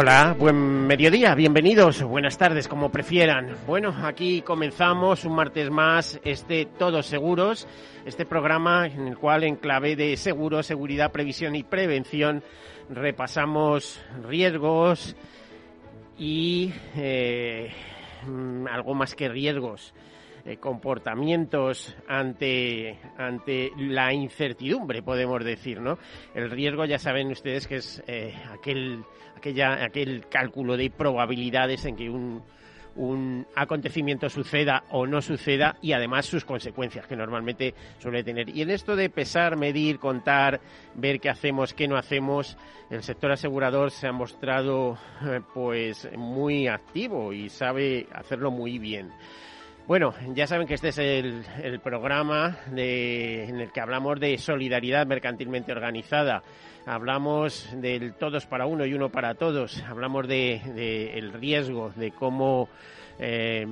Hola, buen mediodía, bienvenidos, buenas tardes, como prefieran. Bueno, aquí comenzamos un martes más este Todos Seguros, este programa en el cual en clave de seguro, seguridad, previsión y prevención repasamos riesgos y eh, mm, algo más que riesgos. Eh, comportamientos ante, ante la incertidumbre, podemos decir, ¿no? El riesgo, ya saben ustedes que es eh, aquel aquella, aquel cálculo de probabilidades en que un, un acontecimiento suceda o no suceda y además sus consecuencias que normalmente suele tener. Y en esto de pesar, medir, contar, ver qué hacemos, qué no hacemos, el sector asegurador se ha mostrado eh, pues muy activo y sabe hacerlo muy bien. Bueno, ya saben que este es el, programa en el que hablamos de solidaridad mercantilmente organizada. Hablamos del todos para uno y uno para todos, hablamos de, el riesgo, de cómo, eh,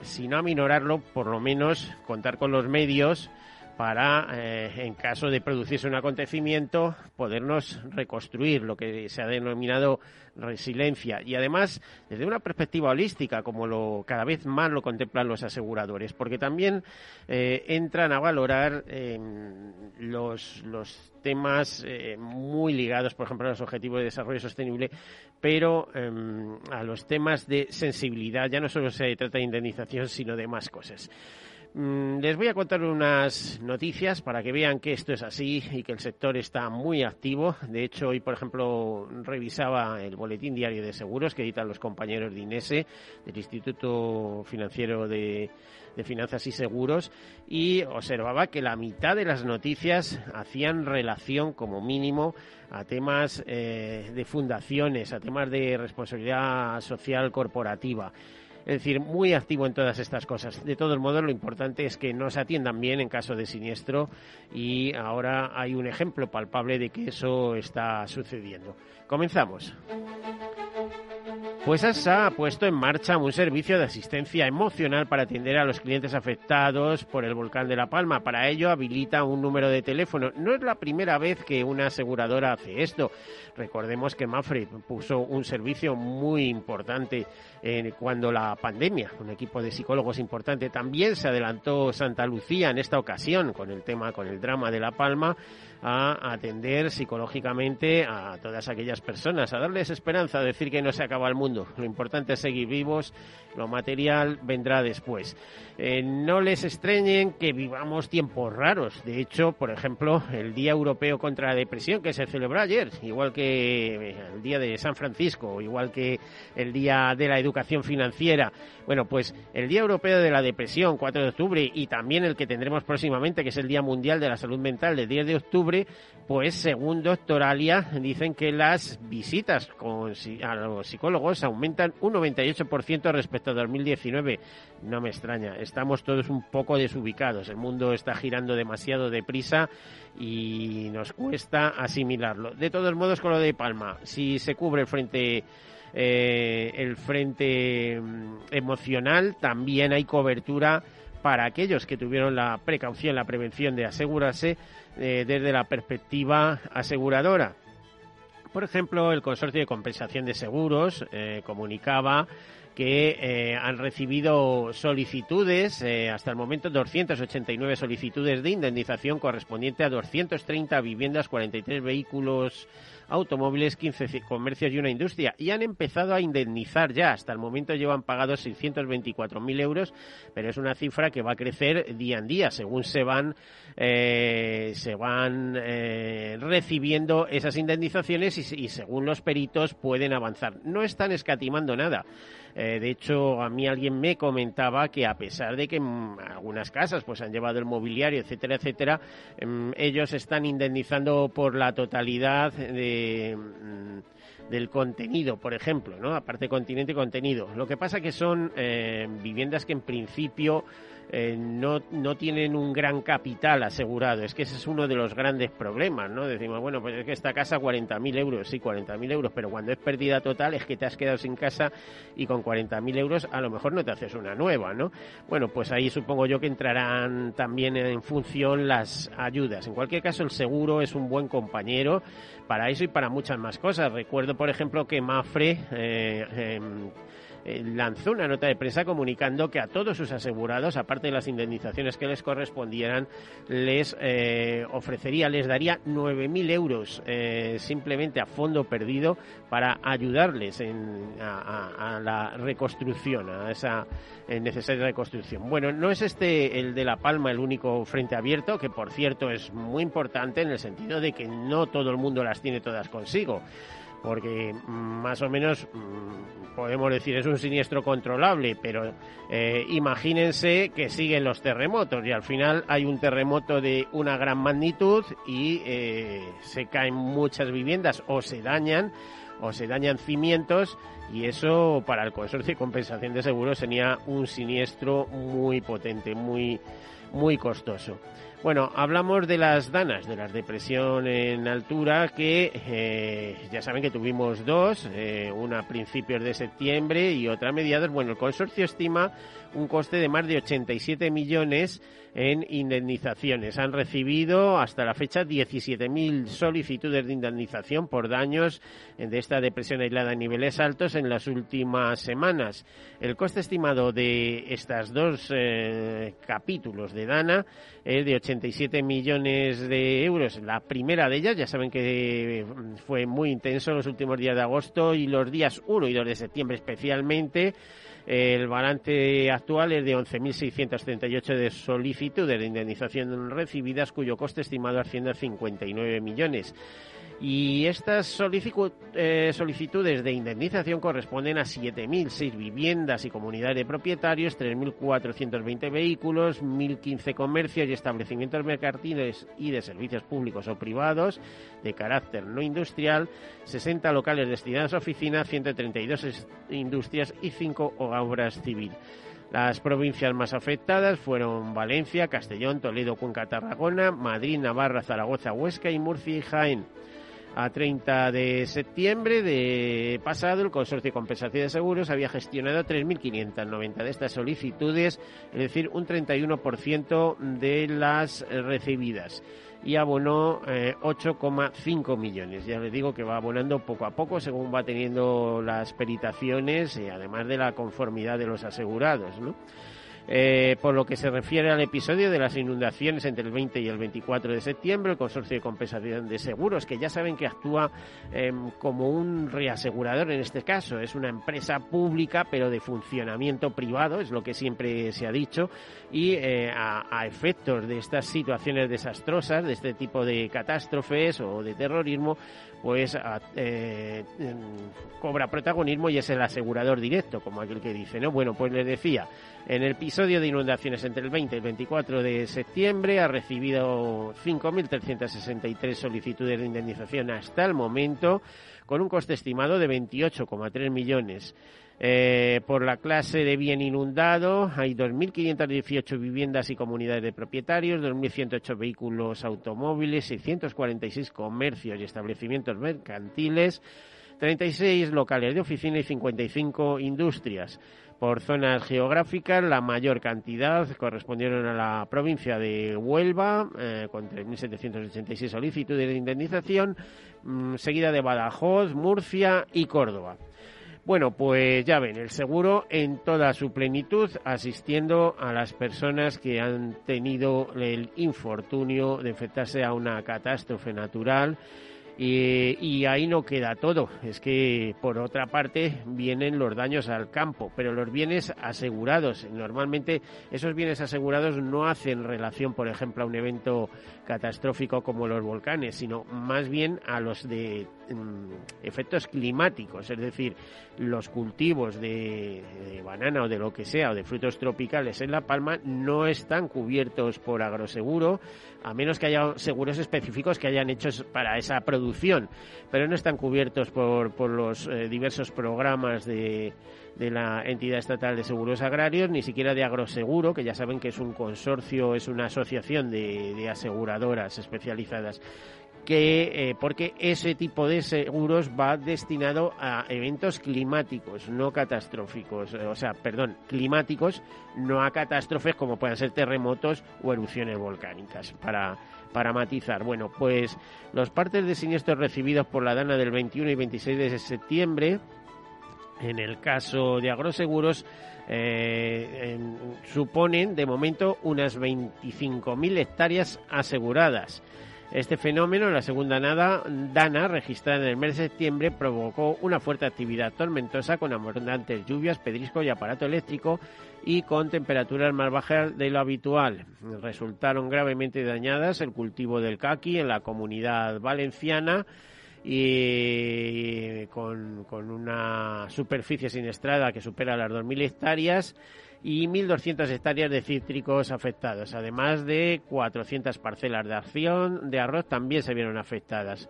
si no aminorarlo, por lo menos contar con los medios para, eh, en caso de producirse un acontecimiento, podernos reconstruir, lo que se ha denominado resiliencia. Y además, desde una perspectiva holística, como lo, cada vez más lo contemplan los aseguradores, porque también eh, entran a valorar los, los temas eh, muy ligados, por ejemplo, a los objetivos de desarrollo sostenible, pero em, a los temas de sensibilidad. Ya no solo se trata de indemnización, sino de más cosas. Mm, les voy a contar unas noticias para que vean que esto es así y que el sector está muy activo. De hecho, hoy, por ejemplo, revisaba el Boletín Diario de Seguros que editan los compañeros de INESE, del Instituto Financiero de, Finanzas y Seguros, y observaba que la mitad de las noticias hacían relación, como mínimo, a temas eh, de fundaciones, a temas de responsabilidad social corporativa. Es decir, muy activo en todas estas cosas. De todos modos, lo importante es que nos atiendan bien en caso de siniestro y ahora hay un ejemplo palpable de que eso está sucediendo. Comenzamos. Pues ASA ha puesto en marcha un servicio de asistencia emocional para atender a los clientes afectados por el volcán de La Palma. Para ello habilita un número de teléfono. No es la primera vez que una aseguradora hace esto. Recordemos que Mafre puso un servicio muy importante cuando la pandemia, un equipo de psicólogos importante. También se adelantó Santa Lucía en esta ocasión con el tema, con el drama de La Palma a atender psicológicamente a todas aquellas personas, a darles esperanza, a decir que no se acaba el mundo. Lo importante es seguir vivos, lo material vendrá después. Eh, no les extrañen que vivamos tiempos raros. De hecho, por ejemplo, el Día Europeo contra la Depresión, que se celebró ayer, igual que el Día de San Francisco, igual que el Día de la Educación Financiera. Bueno, pues el Día Europeo de la Depresión, 4 de octubre, y también el que tendremos próximamente, que es el Día Mundial de la Salud Mental, del 10 de octubre, pues según Doctoralia dicen que las visitas a los psicólogos aumentan un 98% respecto a 2019. No me extraña, estamos todos un poco desubicados, el mundo está girando demasiado deprisa y nos cuesta asimilarlo. De todos modos, con lo de Palma, si se cubre el frente eh, el frente mm, emocional, también hay cobertura para aquellos que tuvieron la precaución, la prevención de asegurarse eh, desde la perspectiva aseguradora. Por ejemplo, el Consorcio de Compensación de Seguros eh, comunicaba que eh, han recibido solicitudes, eh, hasta el momento 289 solicitudes de indemnización correspondiente a 230 viviendas, 43 vehículos automóviles, 15 comercios y una industria. Y han empezado a indemnizar ya. Hasta el momento llevan pagados 624.000 euros, pero es una cifra que va a crecer día en día según se van, eh, se van eh, recibiendo esas indemnizaciones y, y según los peritos pueden avanzar. No están escatimando nada. Eh, de hecho, a mí alguien me comentaba que a pesar de que en algunas casas pues han llevado el mobiliario, etcétera, etcétera, em, ellos están indemnizando por la totalidad de mm, del contenido, por ejemplo, ¿no? Aparte continente y contenido. Lo que pasa que son eh, viviendas que en principio eh, no, no tienen un gran capital asegurado. Es que ese es uno de los grandes problemas, ¿no? Decimos, bueno, pues es que esta casa 40.000 euros, sí, 40.000 euros, pero cuando es pérdida total es que te has quedado sin casa y con 40.000 euros a lo mejor no te haces una nueva, ¿no? Bueno, pues ahí supongo yo que entrarán también en función las ayudas. En cualquier caso, el seguro es un buen compañero para eso y para muchas más cosas. Recuerdo, por ejemplo, que Mafre... Eh, em, eh, lanzó una nota de prensa comunicando que a todos sus asegurados, aparte de las indemnizaciones que les correspondieran, les eh, ofrecería, les daría 9.000 euros eh, simplemente a fondo perdido para ayudarles a, la reconstrucción, a esa necesaria reconstrucción. Bueno, no es este el de La Palma el único frente abierto, que por cierto es muy importante en el sentido de que no todo el mundo las tiene todas consigo porque más o menos mm, podemos decir es un siniestro controlable, pero eh, imagínense que siguen los terremotos y al final hay un terremoto de una gran magnitud y eh, se caen muchas viviendas o se dañan o se dañan cimientos y eso para el consorcio de compensación de seguros sería un siniestro muy potente, muy muy costoso. Bueno, hablamos de las danas, de las depresión en altura, que eh, ya saben que tuvimos dos, eh, una a principios de septiembre y otra a mediados. Bueno, el consorcio estima un coste de más de 87 millones en indemnizaciones. Han recibido hasta la fecha 17.000 solicitudes de indemnización por daños de esta depresión aislada a niveles altos en las últimas semanas. El coste estimado de estos dos eh, capítulos de Dana es de 87 millones de euros. La primera de ellas, ya saben que fue muy intenso los últimos días de agosto y los días 1 y 2 de septiembre especialmente. El balance actual es de 11.638 de solicitudes de indemnización recibidas, cuyo coste estimado asciende a 59 millones. Y estas eh, solicitudes de indemnización corresponden a 7.006 viviendas y comunidades de propietarios, 3.420 vehículos, 1.015 comercios y establecimientos mercantiles y de servicios públicos o privados de carácter no industrial, 60 locales destinados a oficinas, 132 industrias y 5 obras civiles. Las provincias más afectadas fueron Valencia, Castellón, Toledo, Cuenca, Tarragona, Madrid, Navarra, Zaragoza, Huesca y Murcia y Jaén. A 30 de septiembre de pasado, el Consorcio de Compensación de Seguros había gestionado 3.590 de estas solicitudes, es decir, un 31% de las recibidas y abonó 8,5 eh, millones. Ya les digo que va abonando poco a poco según va teniendo las peritaciones y además de la conformidad de los asegurados, ¿no? Eh, por lo que se refiere al episodio de las inundaciones entre el 20 y el 24 de septiembre, el Consorcio de Compensación de Seguros, que ya saben que actúa em, como un reasegurador en este caso, es una empresa pública pero de funcionamiento privado, es lo que siempre se ha dicho, y eh, a, efectos de estas situaciones desastrosas, de este tipo de catástrofes o de terrorismo, pues eh, cobra protagonismo y es el asegurador directo, como aquel que dice, ¿no? Bueno, pues les decía, en el episodio de inundaciones entre el 20 y el 24 de septiembre ha recibido 5.363 solicitudes de indemnización hasta el momento, con un coste estimado de 28,3 millones. Eh, por la clase de bien inundado hay 2.518 viviendas y comunidades de propietarios, 2.108 vehículos automóviles, 646 comercios y establecimientos mercantiles, 36 locales de oficina y 55 industrias por zonas geográficas. La mayor cantidad correspondieron a la provincia de Huelva, eh, con 3.786 solicitudes de indemnización, mm, seguida de Badajoz, Murcia y Córdoba. Bueno, pues ya ven, el seguro en toda su plenitud, asistiendo a las personas que han tenido el infortunio de enfrentarse a una catástrofe natural y, ahí no queda todo. Es que, por otra parte, vienen los daños al campo, pero los bienes asegurados. Normalmente, esos bienes asegurados no hacen relación, por ejemplo, a un evento catastrófico como los volcanes, sino más bien a los de mm, efectos climáticos, es decir, los cultivos de, de, banana o de lo que sea, o de frutos tropicales en La Palma, no están cubiertos por agroseguro, a menos que haya seguros específicos que hayan hecho para esa pero no están cubiertos por, por los eh, diversos programas de, de la entidad estatal de seguros agrarios, ni siquiera de agroseguro, que ya saben que es un consorcio, es una asociación de, de aseguradoras especializadas que eh, porque ese tipo de seguros va destinado a eventos climáticos, no catastróficos, eh, o sea, perdón, climáticos, no a catástrofes como puedan ser terremotos o erupciones volcánicas, para, para matizar. Bueno, pues los partes de siniestros recibidos por la DANA del 21 y 26 de septiembre, en el caso de agroseguros, eh, suponen de momento unas 25.000 hectáreas aseguradas. Este fenómeno, la segunda nada, dana, registrada en el mes de septiembre, provocó una fuerte actividad tormentosa con abundantes lluvias, pedrisco y aparato eléctrico y con temperaturas más bajas de lo habitual. Resultaron gravemente dañadas el cultivo del caqui en la comunidad valenciana y con, una superficie siniestrada que supera las 2.000 hectáreas y 1.200 hectáreas de cítricos afectados, además de 400 parcelas de acción de arroz también se vieron afectadas.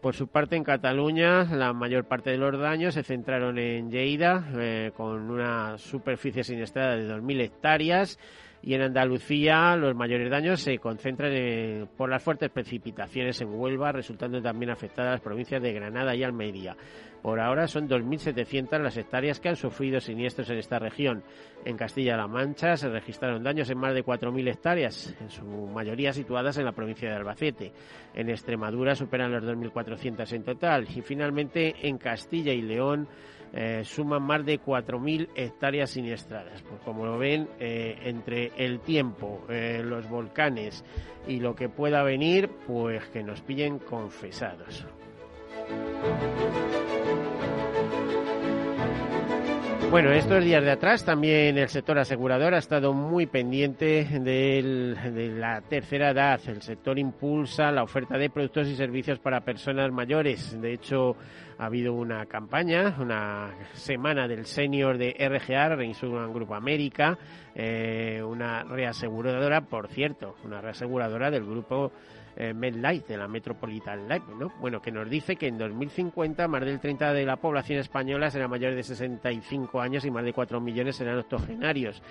Por su parte, en Cataluña, la mayor parte de los daños se centraron en Lleida, eh, con una superficie siniestrada de 2.000 hectáreas, y en Andalucía los mayores daños se concentran por las fuertes precipitaciones en Huelva, resultando también afectadas las provincias de Granada y Almería. Por ahora son 2.700 las hectáreas que han sufrido siniestros en esta región. En Castilla-La Mancha se registraron daños en más de 4.000 hectáreas, en su mayoría situadas en la provincia de Albacete. En Extremadura superan los 2.400 en total. Y finalmente en Castilla y León eh, suman más de 4.000 hectáreas siniestradas. Pues como lo ven, eh, entre el tiempo, eh, los volcanes y lo que pueda venir, pues que nos pillen confesados. Bueno, estos días de atrás también el sector asegurador ha estado muy pendiente de la tercera edad. El sector impulsa la oferta de productos y servicios para personas mayores. De hecho, ha habido una campaña, una semana del senior de RGA, Reinsurance Grupo América, eh, una reaseguradora, por cierto, una reaseguradora del grupo eh, MedLife, de la Metropolitan Life, ¿no? Bueno, que nos dice que en 2050 más del 30 de la población española será mayor de 65 años y más de 4 millones serán octogenarios.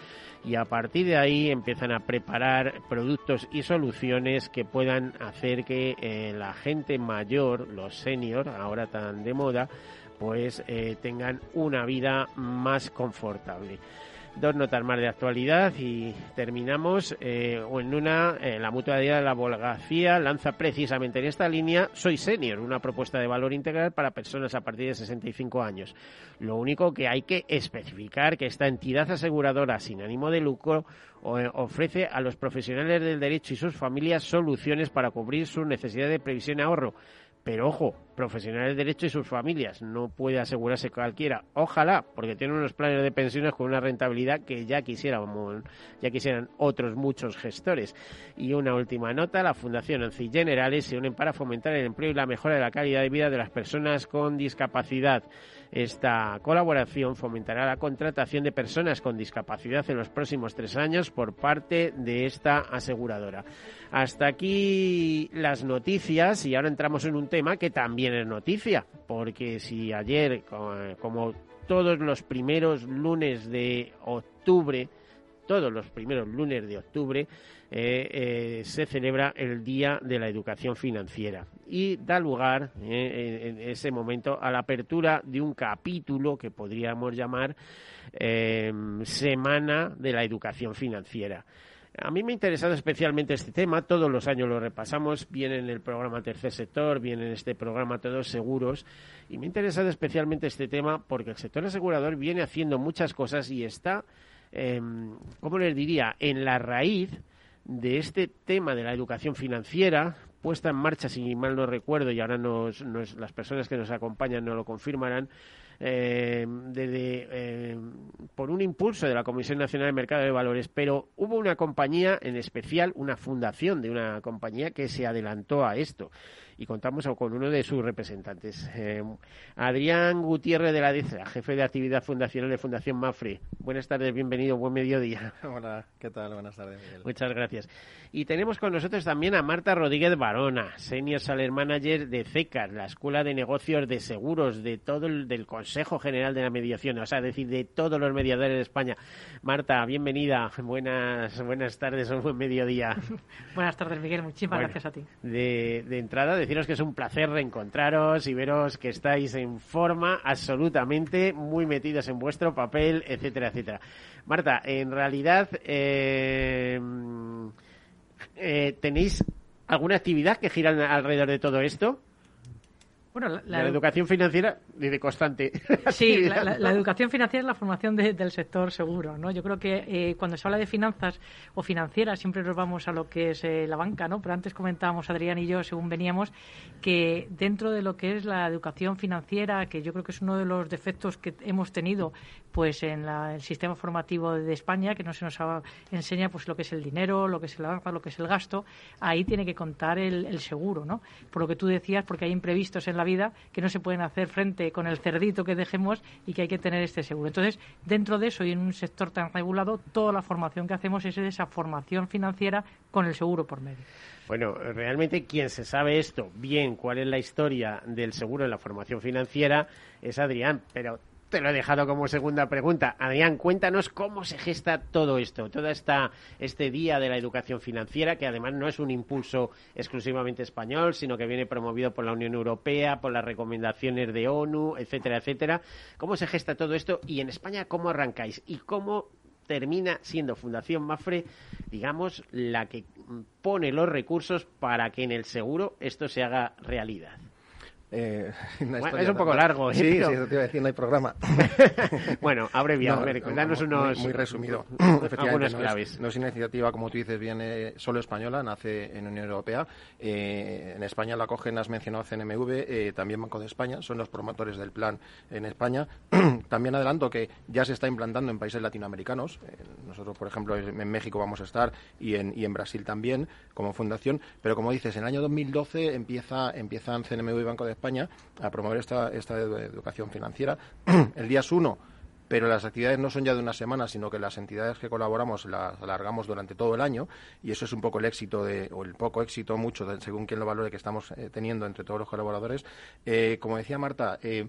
Y a partir de ahí empiezan a preparar productos y soluciones que puedan hacer que eh, la gente mayor, los seniors, ahora tan de moda, pues eh, tengan una vida más confortable. Dos notas más de actualidad y terminamos eh, en una, eh, la mutualidad de la Abogacía lanza precisamente en esta línea Soy Senior, una propuesta de valor integral para personas a partir de 65 años. Lo único que hay que especificar que esta entidad aseguradora sin ánimo de lucro eh, ofrece a los profesionales del derecho y sus familias soluciones para cubrir sus necesidades de previsión y ahorro pero ojo, profesionales de derecho y sus familias, no puede asegurarse cualquiera. Ojalá, porque tienen unos planes de pensiones con una rentabilidad que ya quisiéramos, ya quisieran otros muchos gestores. Y una última nota, la Fundación ANCI Generales se unen para fomentar el empleo y la mejora de la calidad de vida de las personas con discapacidad. Esta colaboración fomentará la contratación de personas con discapacidad en los próximos tres años por parte de esta aseguradora. Hasta aquí las noticias y ahora entramos en un tema que también es noticia, porque si ayer, como todos los primeros lunes de octubre, todos los primeros lunes de octubre, eh, eh, se celebra el Día de la Educación Financiera y da lugar eh, en ese momento a la apertura de un capítulo que podríamos llamar Semana de la Educación Financiera. A mí me ha interesado especialmente este tema, todos los años lo repasamos, viene en el programa Tercer Sector, viene en este programa Todos Seguros, y me ha interesado especialmente este tema porque el sector asegurador viene haciendo muchas cosas y está, eh, ¿cómo les diría?, en la raíz de este tema de la educación financiera, puesta en marcha, si mal no recuerdo, y ahora nos, las personas que nos acompañan no lo confirmarán, eh, eh, por un impulso de la Comisión Nacional de Mercado de Valores, pero hubo una compañía en especial, una fundación de una compañía que se adelantó a esto y contamos con uno de sus representantes, eh, Adrián Gutiérrez de la DECA, jefe de actividad fundacional de Fundación Mafre. Buenas tardes, bienvenido, buen mediodía. Hola, ¿qué tal? Buenas tardes, Miguel. Muchas gracias. Y tenemos con nosotros también a Marta Rodríguez Barona, Senior Saler Manager de CECAR, la Escuela de Negocios de Seguros, de todo el del Consejo General de la Mediación, o sea, decir, de todos los mediadores de España. Marta, bienvenida, buenas, buenas tardes, un buen mediodía. buenas tardes, Miguel, muchísimas gracias a ti. De, de entrada, deciros que es un placer reencontraros y veros que estáis en forma absolutamente muy metidos en vuestro papel, etcétera, etcétera. Marta, en realidad eh, eh, tenéis alguna actividad que gira alrededor de todo esto. Bueno, la, educación financiera de constante. Sí, la, educación financiera es la formación del sector seguro, ¿no? Yo creo que eh, cuando se habla de finanzas o financieras siempre nos vamos a lo que es eh, la banca, ¿no? Pero antes comentábamos Adrián y yo, según veníamos, que dentro de lo que es la educación financiera, que yo creo que es uno de los defectos que hemos tenido, pues en el sistema formativo de España, que no se nos enseña pues lo que es el dinero, lo que es el banca, lo que es el gasto, ahí tiene que contar el, el seguro, ¿no? Por lo que tú decías, porque hay imprevistos en la vida que no se pueden hacer frente con el cerdito que dejemos y que hay que tener este seguro. Entonces, dentro de eso y en un sector tan regulado, toda la formación que hacemos es esa formación financiera con el seguro por medio. Bueno, realmente quien se sabe esto bien, cuál es la historia del seguro en la formación financiera, es Adrián, pero te lo he dejado como segunda pregunta. Adrián, cuéntanos cómo se gesta todo esto, todo esta, este Día de la Educación Financiera, que además no es un impulso exclusivamente español, sino que viene promovido por la Unión Europea, por las recomendaciones de ONU, etcétera, etcétera. ¿Cómo se gesta todo esto y en España cómo arrancáis y cómo termina siendo Fundación Mafre, digamos, la que pone los recursos para que en el seguro esto se haga realidad? Eh, es un poco largo. ¿eh? Sí, sí, eso te iba a decir, no hay programa. bueno, abreviado, no, a ver, danos unos... Muy, resumido. Efectivamente, no claves. Es, no es iniciativa, como tú dices, viene solo española, nace en Unión Europea. Eh, en España la cogen, has mencionado CNMV, eh, también Banco de España, son los promotores del plan en España. también adelanto que ya se está implantando en países latinoamericanos. Eh, nosotros, por ejemplo, en México vamos a estar y en, y en Brasil también como fundación. Pero como dices, en el año 2012 empieza, empiezan CNMV y Banco de España A promover esta, esta educación financiera. el día es uno, pero las actividades no son ya de una semana, sino que las entidades que colaboramos las alargamos durante todo el año y eso es un poco el éxito de, o el poco éxito, mucho, según quien lo valore, que estamos eh, teniendo entre todos los colaboradores. Eh, como decía Marta, eh,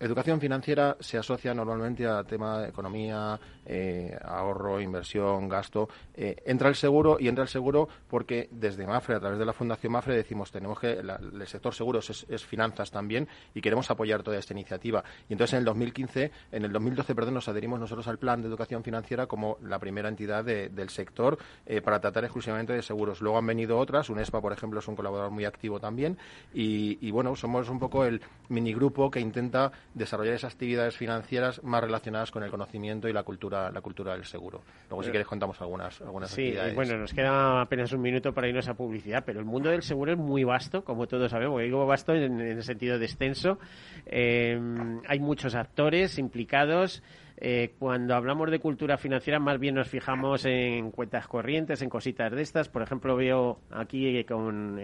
Educación financiera se asocia normalmente a tema de economía, eh, ahorro, inversión, gasto. Eh, entra el seguro y entra el seguro porque desde Mafre, a través de la Fundación Mafre, decimos tenemos que el sector seguros es, finanzas también y queremos apoyar toda esta iniciativa. Y entonces en el 2015, en el 2012, perdón, nos adherimos nosotros al plan de educación financiera como la primera entidad del sector eh, para tratar exclusivamente de seguros. Luego han venido otras, UNESPA, por ejemplo, es un colaborador muy activo también y, y bueno, somos un poco el minigrupo que intenta desarrollar esas actividades financieras más relacionadas con el conocimiento y la cultura, la cultura del seguro. Luego, si quieres, contamos algunas, algunas sí, actividades. bueno, nos queda apenas un minuto para irnos a publicidad, pero el mundo del seguro es muy vasto, como todos sabemos. Digo vasto en, el sentido de extenso. Eh, hay muchos actores implicados. Eh, cuando hablamos de cultura financiera, más bien nos fijamos en cuentas corrientes, en cositas de estas. Por ejemplo, veo aquí con.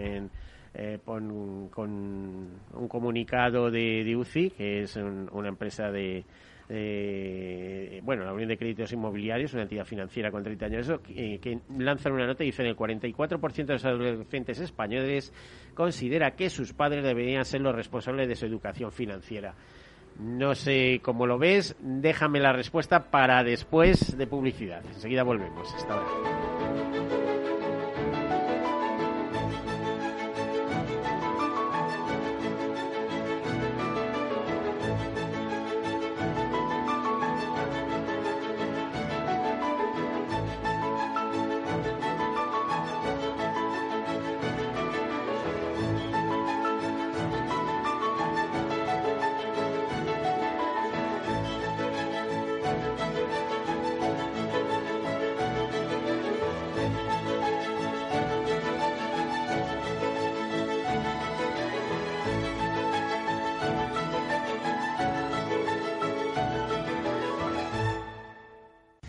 Eh, con, un comunicado de, UCI, que es una empresa de, bueno, la Unión de Créditos Inmobiliarios, una entidad financiera con 30 años, que, que lanzan una nota y dicen el 44% de los adolescentes españoles considera que sus padres deberían ser los responsables de su educación financiera. No sé cómo lo ves, déjame la respuesta para después de publicidad. Enseguida volvemos. Hasta ahora.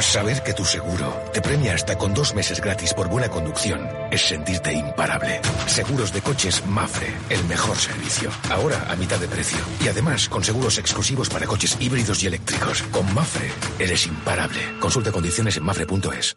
Saber que tu seguro te premia hasta con dos meses gratis por buena conducción es sentirte imparable. Seguros de coches Mafre, el mejor servicio. Ahora a mitad de precio. Y además con seguros exclusivos para coches híbridos y eléctricos. Con Mafre eres imparable. Consulta condiciones en mafre.es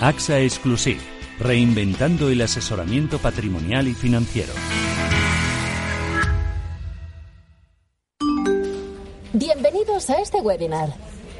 AXA Exclusive, reinventando el asesoramiento patrimonial y financiero. Bienvenidos a este webinar.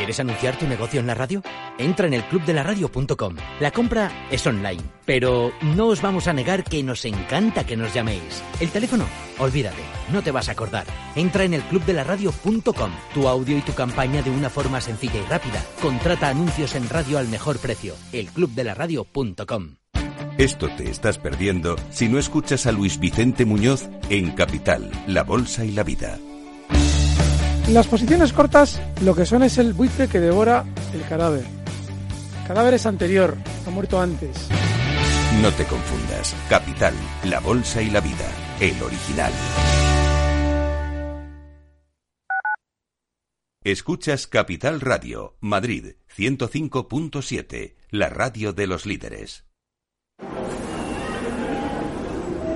¿Quieres anunciar tu negocio en la radio? Entra en el clubdelaradio.com. La compra es online, pero no os vamos a negar que nos encanta que nos llaméis. El teléfono, olvídate, no te vas a acordar. Entra en el clubdelaradio.com. Tu audio y tu campaña de una forma sencilla y rápida. Contrata anuncios en radio al mejor precio. elclubdelaradio.com. Esto te estás perdiendo si no escuchas a Luis Vicente Muñoz en Capital, La Bolsa y la Vida. Las posiciones cortas lo que son es el buitre que devora el cadáver. El cadáver es anterior, ha muerto antes. No te confundas. Capital, la bolsa y la vida. El original. Escuchas Capital Radio, Madrid 105.7, la radio de los líderes.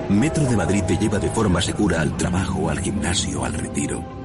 Metro de Madrid te lleva de forma segura al trabajo, al gimnasio, al retiro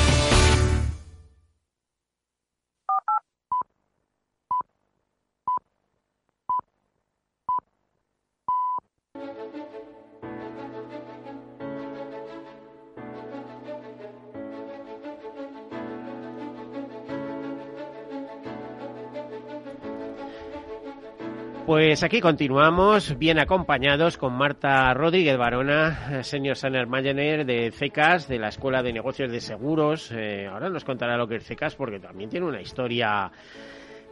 Pues aquí continuamos, bien acompañados con Marta Rodríguez Barona, senior senior manager de CECAS, de la Escuela de Negocios de Seguros. Eh, ahora nos contará lo que es CECAS porque también tiene una historia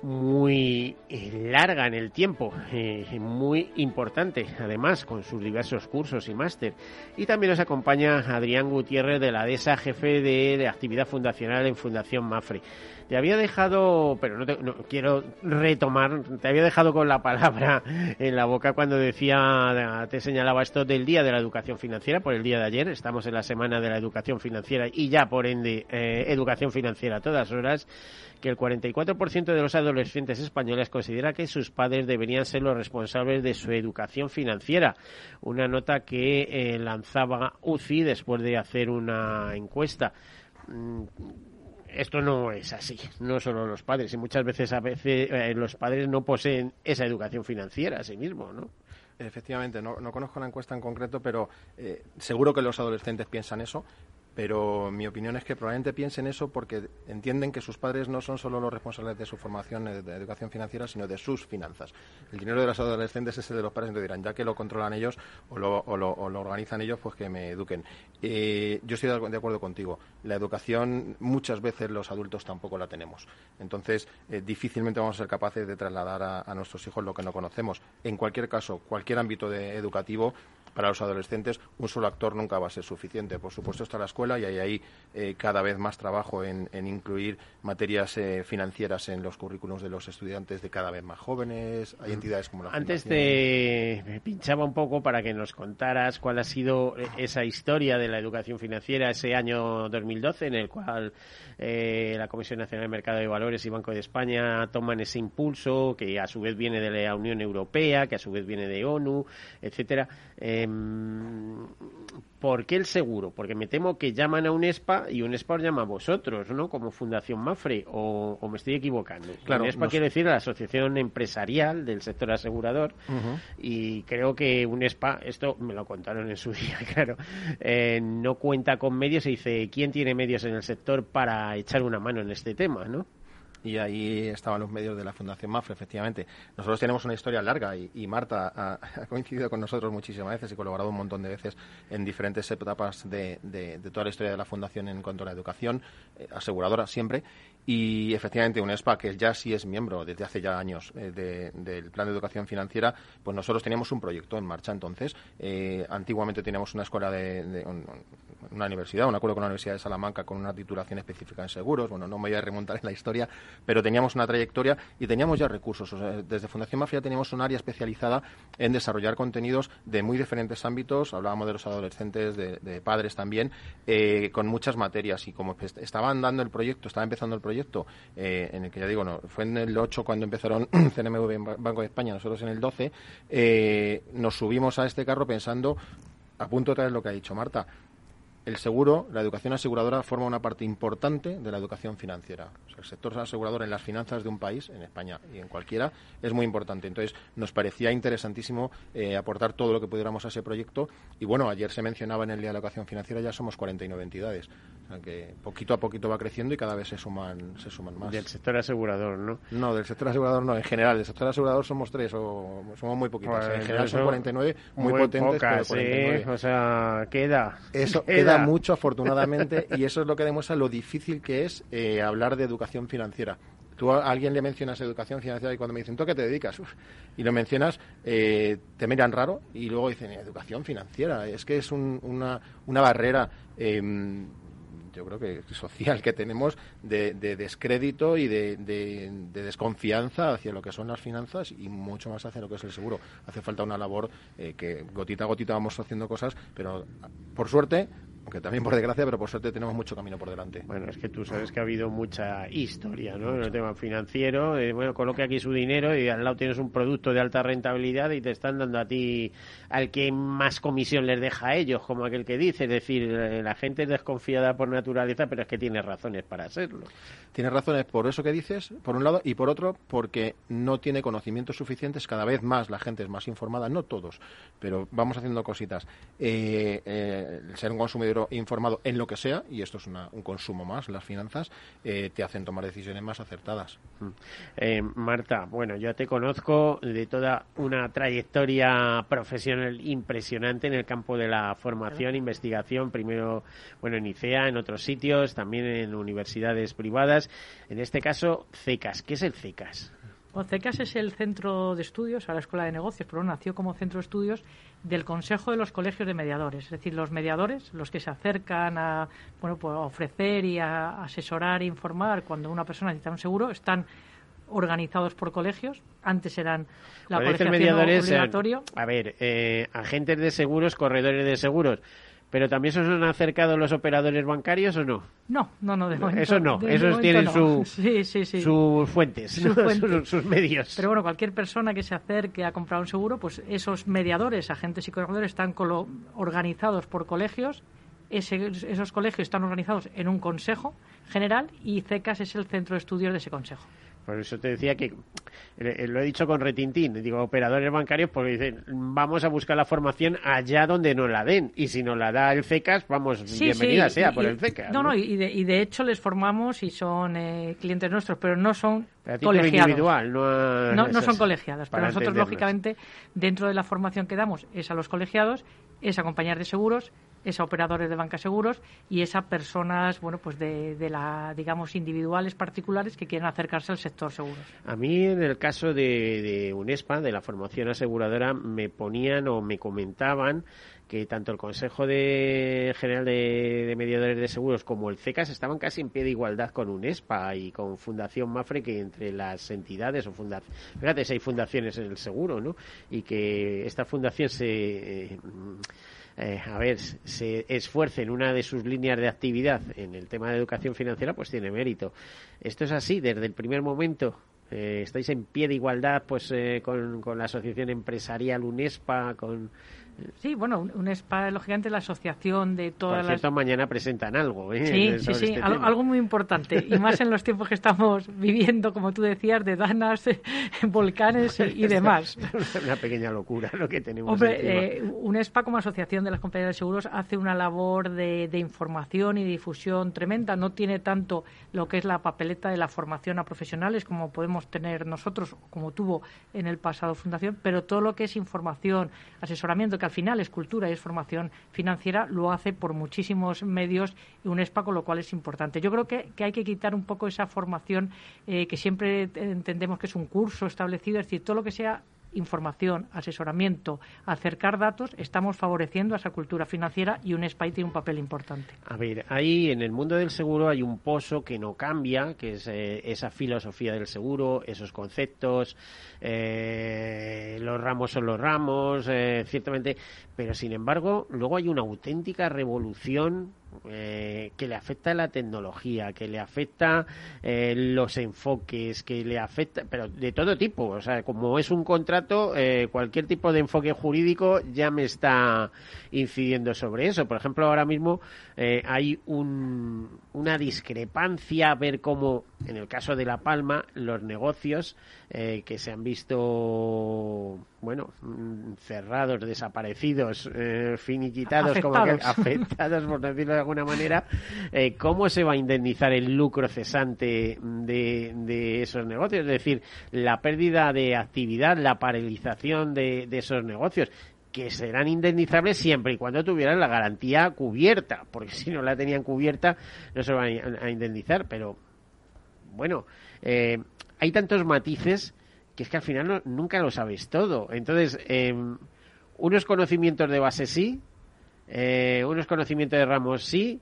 muy eh, larga en el tiempo, eh, muy importante, además, con sus diversos cursos y máster. Y también nos acompaña Adrián Gutiérrez de la DESA, jefe de, actividad fundacional en Fundación Mafre. Te había dejado, pero no, no, quiero retomar, te había dejado con la palabra en la boca cuando decía, te señalaba esto del Día de la Educación Financiera, por el día de ayer, estamos en la Semana de la Educación Financiera y ya por ende eh, Educación Financiera a todas horas que el 44% de los adolescentes españoles considera que sus padres deberían ser los responsables de su educación financiera. Una nota que eh, lanzaba UCI después de hacer una encuesta mm, esto no es así, no solo los padres, y muchas veces a veces eh, los padres no poseen esa educación financiera a sí mismos, ¿no? Efectivamente, no, conozco la encuesta en concreto, pero eh, seguro que los adolescentes piensan eso pero mi opinión es que probablemente piensen eso porque entienden que sus padres no son solo los responsables de su formación de educación financiera, sino de sus finanzas. El dinero de los adolescentes es el de los padres, entonces dirán, ya que lo controlan ellos o lo, organizan ellos, pues que me eduquen. Eh, yo estoy de acuerdo contigo. La educación muchas veces los adultos tampoco la tenemos. Entonces, eh, difícilmente vamos a ser capaces de trasladar a, a nuestros hijos lo que no conocemos. En cualquier caso, cualquier ámbito de educativo, para los adolescentes un solo actor nunca va a ser suficiente. Por supuesto está la escuela y hay ahí eh, cada vez más trabajo en, incluir materias eh, financieras en los currículos de los estudiantes de cada vez más jóvenes. Hay entidades como la Antes te me pinchaba un poco para que nos contaras cuál ha sido eh, esa historia de la educación financiera ese año 2012 en el cual la Comisión Nacional de Mercado de Valores y Banco de España toman ese impulso que a su vez viene de la Unión Europea, que a su vez viene de ONU, etcétera. Em, ¿Por qué el seguro? Porque me temo que llaman a UNESPA y UNESPA os llama a vosotros, ¿no? Como Fundación Mafre, o, me estoy equivocando. Claro, UNESPA quiere decir la Asociación Empresarial del Sector Asegurador, y creo que UNESPA, esto me lo contaron en su día, claro, eh, no cuenta con medios y dice, ¿quién tiene medios en el sector para echar una mano en este tema, no? Y ahí estaban los medios de la Fundación Mafre, efectivamente. Nosotros tenemos una historia larga y, Marta ha, coincidido con nosotros muchísimas veces y colaborado un montón de veces en diferentes etapas de, toda la historia de la Fundación en cuanto a la educación, eh, aseguradora siempre. Y efectivamente, UNESPA, que ya sí es miembro desde hace ya años eh, del Plan de Educación Financiera, pues nosotros teníamos un proyecto en marcha entonces. Eh, antiguamente teníamos una escuela de, una universidad, un acuerdo con la Universidad de Salamanca con una titulación específica en seguros. Bueno, no me voy a remontar en la historia, pero teníamos una trayectoria y teníamos ya recursos. desde Fundación Mafia teníamos un área especializada en desarrollar contenidos de muy diferentes ámbitos. Hablábamos de los adolescentes, de, padres también, eh, con muchas materias. Y como estaban dando el proyecto, estaba empezando el proyecto, eh, en el que ya digo, no, fue en el 8 cuando empezaron CNMV en Banco de España, nosotros en el 12, eh, nos subimos a este carro pensando, a punto de lo que ha dicho Marta, el seguro, la educación aseguradora forma una parte importante de la educación financiera. el sector asegurador en las finanzas de un país, en España y en cualquiera, es muy importante. Entonces, nos parecía interesantísimo eh, aportar todo lo que pudiéramos a ese proyecto. Y bueno, ayer se mencionaba en el Día de la Educación Financiera, ya somos 49 entidades que poquito a poquito va creciendo y cada vez se suman, se suman más. Del sector asegurador, ¿no? No, del sector asegurador no, en general. Del sector asegurador somos tres o somos muy poquitos. Pues en general son 49, muy, potentes, pero 49. o sea, queda. Eso queda. mucho, afortunadamente, y eso es lo que demuestra lo difícil que es eh, hablar de educación financiera. Tú a alguien le mencionas educación financiera y cuando me dicen, ¿tú qué te dedicas? y lo mencionas, eh, te miran raro y luego dicen, educación financiera. Es que es una, una barrera. Eh, yo creo que social que tenemos de, descrédito y de, desconfianza hacia lo que son las finanzas y mucho más hacia lo que es el seguro. Hace falta una labor eh, que gotita a gotita vamos haciendo cosas, pero por suerte aunque también por desgracia, pero por suerte tenemos mucho camino por delante. Bueno, es que tú sabes que ha habido mucha historia, ¿no? En el tema financiero, eh, bueno, coloque aquí su dinero y al lado tienes un producto de alta rentabilidad y te están dando a ti al que más comisión les deja a ellos, como aquel que dice, es decir, eh, la gente es desconfiada por naturaleza, pero es que tiene razones para serlo. Tiene razones por eso que dices, por un lado, y por otro, porque no tiene conocimientos suficientes, cada vez más la gente es más informada, no todos, pero vamos haciendo cositas. Eh, el ser un consumidor informado en lo que sea, y esto es un consumo más, las finanzas, eh, te hacen tomar decisiones más acertadas. Mm. Eh, Marta, bueno, yo te conozco de toda una trayectoria profesional impresionante en el campo de la formación, investigación, primero, bueno, en ICEA, en otros sitios, también en universidades privadas. En este caso, CECAS. ¿Qué es el CECAS? Bueno, CECAS es el centro de estudios, a la Escuela de Negocios, pero nació como centro de estudios del Consejo de los Colegios de Mediadores. Es decir, los mediadores, los que se acercan a, bueno, pues a ofrecer y a asesorar e informar cuando una persona necesita un seguro, están organizados por colegios. Antes eran la colegiación mediadores, obligatorio. a ver, eh, agentes de seguros, corredores de seguros ¿Pero también se han acercado los operadores bancarios o no? No, no, no, de momento, Eso no, esos tienen su, sus fuentes, sus, medios. Pero bueno, cualquier persona que se acerque a comprar un seguro, pues esos mediadores, agentes y corredores están organizados por colegios. esos colegios están organizados en un consejo general y CECAS es el centro de estudios de ese consejo. Por eso te decía que eh, lo he dicho con retintín, digo operadores bancarios porque dicen vamos a buscar la formación allá donde nos la den y si nos la da el CECAS, vamos, bienvenida sea por el CECAS. No, no, y, de, hecho les formamos y son eh, clientes nuestros, pero no son colegiados. no, no, son colegiados, pero nosotros lógicamente dentro de la formación que damos es a los colegiados, es acompañar de seguros es a operadores de banca seguros y es a personas, bueno, pues de, la, digamos, individuales particulares que quieren acercarse al sector seguros. A mí, en el caso de, UNESPA, de la formación aseguradora, me ponían o me comentaban que tanto el Consejo de General de, Mediadores de Seguros como el CECAS estaban casi en pie de igualdad con UNESPA y con Fundación Mafre, que entre las entidades o fundaciones, fíjate, si hay fundaciones en el seguro, ¿no? Y que esta fundación se... Eh, eh, a ver, se esfuerce en una de sus líneas de actividad en el tema de educación financiera, pues tiene mérito. Esto es así desde el primer momento. Eh, estáis en pie de igualdad pues eh, con, con la asociación empresarial UNESPA, con Sí, bueno, un, SPA, lógicamente, la asociación de todas Por cierto, mañana presentan algo, ¿eh? Sí, sí, sí, este algo, muy importante. Y más en los tiempos que estamos viviendo, como tú decías, de danas, volcanes y, demás. Una pequeña locura lo que tenemos. Hombre, eh, un SPA como asociación de las compañías de seguros hace una labor de, de información y difusión tremenda. No tiene tanto lo que es la papeleta de la formación a profesionales como podemos tener nosotros, como tuvo en el pasado Fundación, pero todo lo que es información, asesoramiento, que al final es cultura y es formación financiera, lo hace por muchísimos medios y un ESPA, con lo cual es importante. Yo creo que, hay que quitar un poco esa formación eh, que siempre entendemos que es un curso establecido, es decir, todo lo que sea información, asesoramiento, acercar datos, estamos favoreciendo a esa cultura financiera y un SPY tiene un papel importante. A ver, ahí en el mundo del seguro hay un pozo que no cambia, que es eh, esa filosofía del seguro, esos conceptos, eh, los ramos son los ramos, eh, ciertamente, pero sin embargo luego hay una auténtica revolución eh, que le afecta la tecnología, que le afecta eh, los enfoques, que le afecta, pero de todo tipo. O sea, como es un contrato, eh, cualquier tipo de enfoque jurídico ya me está incidiendo sobre eso. Por ejemplo, ahora mismo hay una discrepancia a ver cómo, en el caso de La Palma, los negocios que se han visto, bueno, mm, cerrados, desaparecidos, finiquitados, afectados. como que afectados, por decirlo de alguna manera, eh, ¿cómo se va a indemnizar el lucro cesante de, esos negocios? Es decir, la pérdida de actividad, la paralización de, esos negocios que serán indemnizables siempre y cuando tuvieran la garantía cubierta, porque si no la tenían cubierta no se van a indemnizar, pero bueno, eh, hay tantos matices que es que al final nunca lo sabes todo. Entonces, em, unos conocimientos de base sí, eh, unos conocimientos de ramos sí.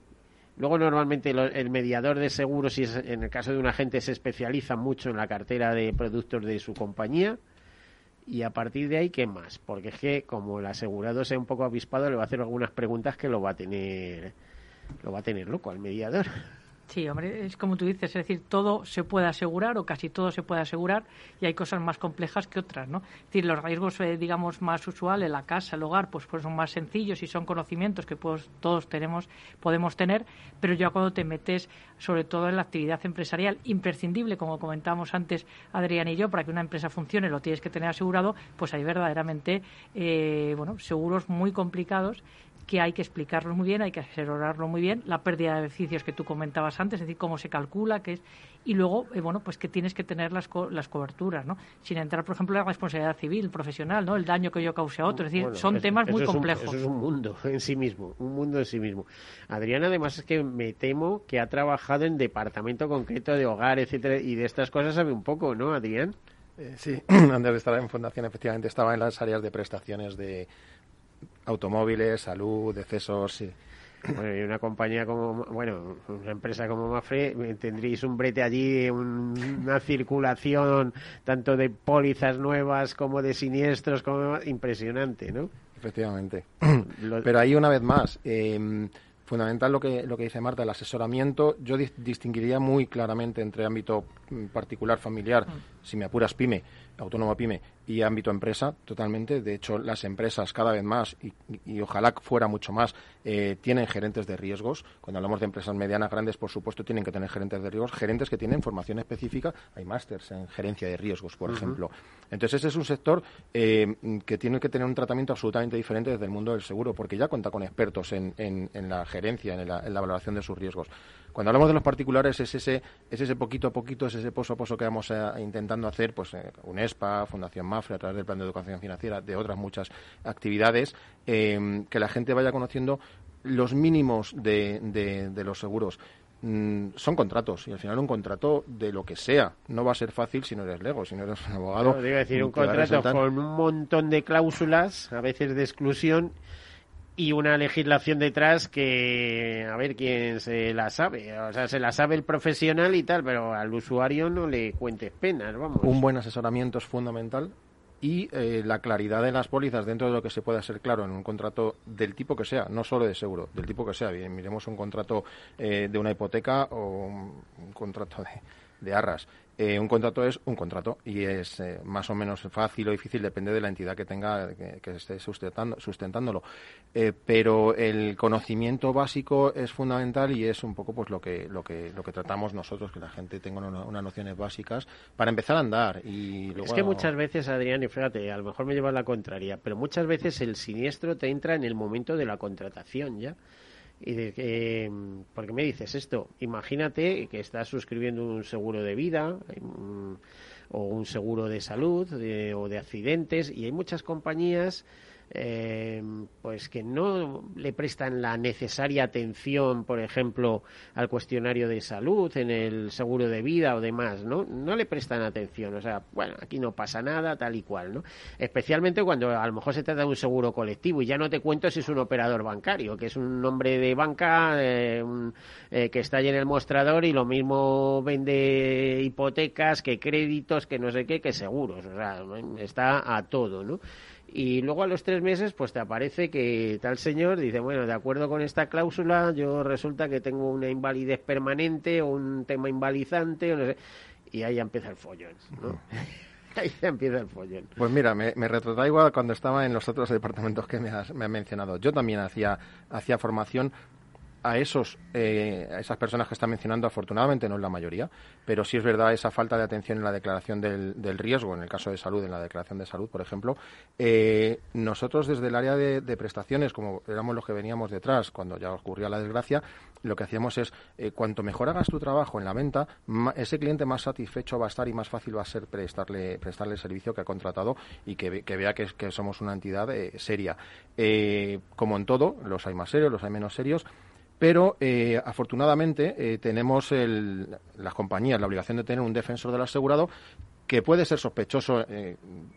Luego normalmente el mediador de seguros, si es en el caso de un agente, se especializa mucho en la cartera de productos de su compañía. Y a partir de ahí, ¿qué más? Porque es que como el asegurado sea un poco avispado, le va a hacer algunas preguntas que lo va a tener, lo va a tener loco al mediador. Sí, hombre, es como tú dices, es decir, todo se puede asegurar o casi todo se puede asegurar y hay cosas más complejas que otras, ¿no? Es decir, los riesgos, eh, digamos, más usuales, la casa, el hogar, pues, pues son más sencillos y son conocimientos que pues, todos tenemos, podemos tener, pero ya cuando te metes, sobre todo en la actividad empresarial, imprescindible, como comentábamos antes Adrián y yo, para que una empresa funcione lo tienes que tener asegurado, pues hay verdaderamente, eh, bueno, seguros muy complicados que hay que explicarlo muy bien, hay que asesorarlo muy bien, la pérdida de beneficios que tú comentabas antes, es decir, cómo se calcula, qué es, y luego, eh, bueno, pues que tienes que tener las, las coberturas, ¿no? Sin entrar, por ejemplo, en la responsabilidad civil, profesional, ¿no? El daño que yo cause a otro, es decir, son temas muy complejos. eso es un mundo en sí mismo, un mundo en sí mismo. Adrián, además, es que me temo que ha trabajado en departamento concreto de hogar, etcétera, y de estas cosas sabe un poco, ¿no, Adrián? Eh, sí, antes de estar en Fundación, efectivamente, estaba en las áreas de prestaciones de automóviles, salud, decesos. Sí. Bueno, y una compañía como, bueno, una empresa como Mafre, tendréis un brete allí, una circulación tanto de pólizas nuevas como de siniestros, como impresionante, ¿no? Efectivamente. Pero ahí una vez más, eh, fundamental lo que, lo que dice Marta, el asesoramiento. Yo distinguiría muy claramente entre ámbito mm, particular, familiar, mm. Si me apuras pyme, autónoma pyme, y ámbito empresa, totalmente. De hecho, las empresas cada vez más, y, ojalá fuera mucho más, eh, tienen gerentes de riesgos. Cuando hablamos de empresas medianas, grandes, por supuesto, tienen que tener gerentes de riesgos, gerentes que tienen formación específica. Hay másters en gerencia de riesgos, por ejemplo. Entonces, ese es un sector eh, que tiene que tener un tratamiento absolutamente diferente desde el mundo del seguro, porque ya cuenta con expertos en, en, la gerencia, en la, en la valoración de sus riesgos. Cuando hablamos de los particulares es ese, es ese poquito a poquito, es ese pozo a pozo que vamos eh, intentando hacer, pues eh, UNESPA, Fundación Mafre, a través del Plan de Educación Financiera, de otras muchas actividades, eh, que la gente vaya conociendo los mínimos de, de, los seguros mm, son contratos y al final un contrato de lo que sea no va a ser fácil si no eres lego, si no eres un abogado. No, decir, un contrato con un montón de cláusulas, a veces de exclusión y una legislación detrás que a ver quién se la sabe o sea se la sabe el profesional y tal pero al usuario no le cuentes penas vamos un buen asesoramiento es fundamental y eh, la claridad de las pólizas dentro de lo que se pueda ser claro en un contrato del tipo que sea, no solo de seguro, del tipo que sea. Bien, miremos un contrato eh, de una hipoteca o un contrato de arras. Eh, un contrato es un contrato y es eh, más o menos fácil o difícil, depende de la entidad que tenga, que, esté sustentando, sustentándolo. Eh, pero el conocimiento básico es fundamental y es un poco pues lo que, lo que, lo que tratamos nosotros, que la gente tenga unas nociones básicas para empezar a andar. Y Es que muchas veces, Adrián, y fíjate, a lo mejor me lleva la contraria, pero muchas veces el siniestro te entra en el momento de la contratación ya. Y de que, ¿por qué me dices esto? Imagínate que estás suscribiendo un seguro de vida o un seguro de salud o de accidentes y hay muchas compañías eh, pues que no le prestan la necesaria atención, por ejemplo, al cuestionario de salud, en el seguro de vida o demás, ¿no? No le prestan atención, o sea, bueno, aquí no pasa nada, tal y cual, ¿no? Especialmente cuando a lo mejor se trata de un seguro colectivo y ya no te cuento si es un operador bancario, que es un nombre de banca eh, eh, que está allí en el mostrador y lo mismo vende hipotecas que créditos, que no sé qué, que seguros, o sea, está a todo, ¿no? Y luego a los tres meses pues te aparece que tal señor dice bueno de acuerdo con esta cláusula yo resulta que tengo una invalidez permanente o un tema invalidante o no sé y ahí empieza el follón ¿no? ahí empieza el follón. Pues mira me, me igual cuando estaba en los otros departamentos que me has, me has mencionado. Yo también hacía hacía formación a esos eh, a esas personas que está mencionando afortunadamente no es la mayoría pero sí es verdad esa falta de atención en la declaración del, del riesgo en el caso de salud en la declaración de salud por ejemplo. Eh, nosotros desde el área de, prestaciones como éramos los que veníamos detrás cuando ya ocurría la desgracia lo que hacíamos es eh, cuanto mejor hagas tu trabajo en la venta ese cliente más satisfecho va a estar y más fácil va a ser prestarle prestarle el servicio que ha contratado y que, que vea que, que, somos una entidad seria. Como en todo los hay más serios los hay menos serios pero eh, afortunadamente eh, tenemos el, las compañías la obligación de tener un defensor del asegurado que puede ser sospechoso, eh,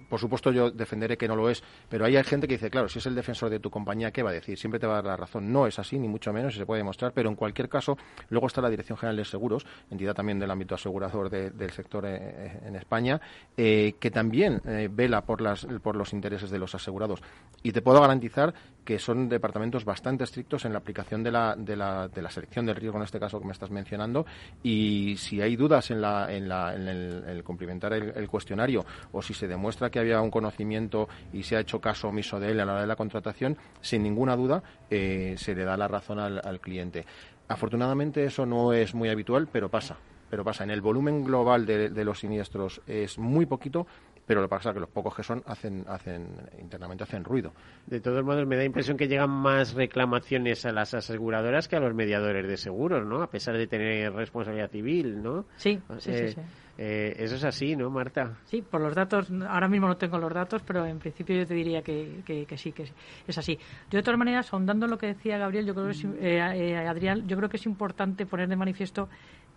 por supuesto yo defenderé que no lo es, pero hay gente que dice, claro, si es el defensor de tu compañía, ¿qué va a decir? Siempre te va a dar la razón. No es así, ni mucho menos, y se puede demostrar, pero en cualquier caso, luego está la Dirección General de Seguros, entidad también del ámbito asegurador del sector eh, en España, eh, que también vela por, las, por los intereses de los asegurados. Y te puedo garantizar que son departamentos bastante estrictos en la aplicación de la, de la, de la selección del riesgo, en este caso que me estás mencionando, y si hay dudas en, la, en, la, en el, el complementar el, cuestionario o si se demuestra que había un conocimiento y se ha hecho caso omiso de él a la hora de la contratación, sin ninguna duda eh, se le da la razón al, cliente. Afortunadamente eso no es muy habitual, pero pasa pero pasa. En el volumen global de, los siniestros es muy poquito pero lo que pasa es que los pocos que son hacen, hacen internamente hacen ruido. De todos modos, me da impresión que llegan más reclamaciones a las aseguradoras que a los mediadores de seguros, ¿no? A pesar de tener responsabilidad civil, ¿no? Sí, sí, sí. sí. Eh, eso es así, ¿no, Marta? Sí, por los datos, ahora mismo no tengo los datos, pero en principio yo te diría que, que, sí, que es así. Yo, de todas maneras, ahondando en lo que decía Gabriel, yo creo que eh, eh, Adrián, yo creo que es importante poner de manifiesto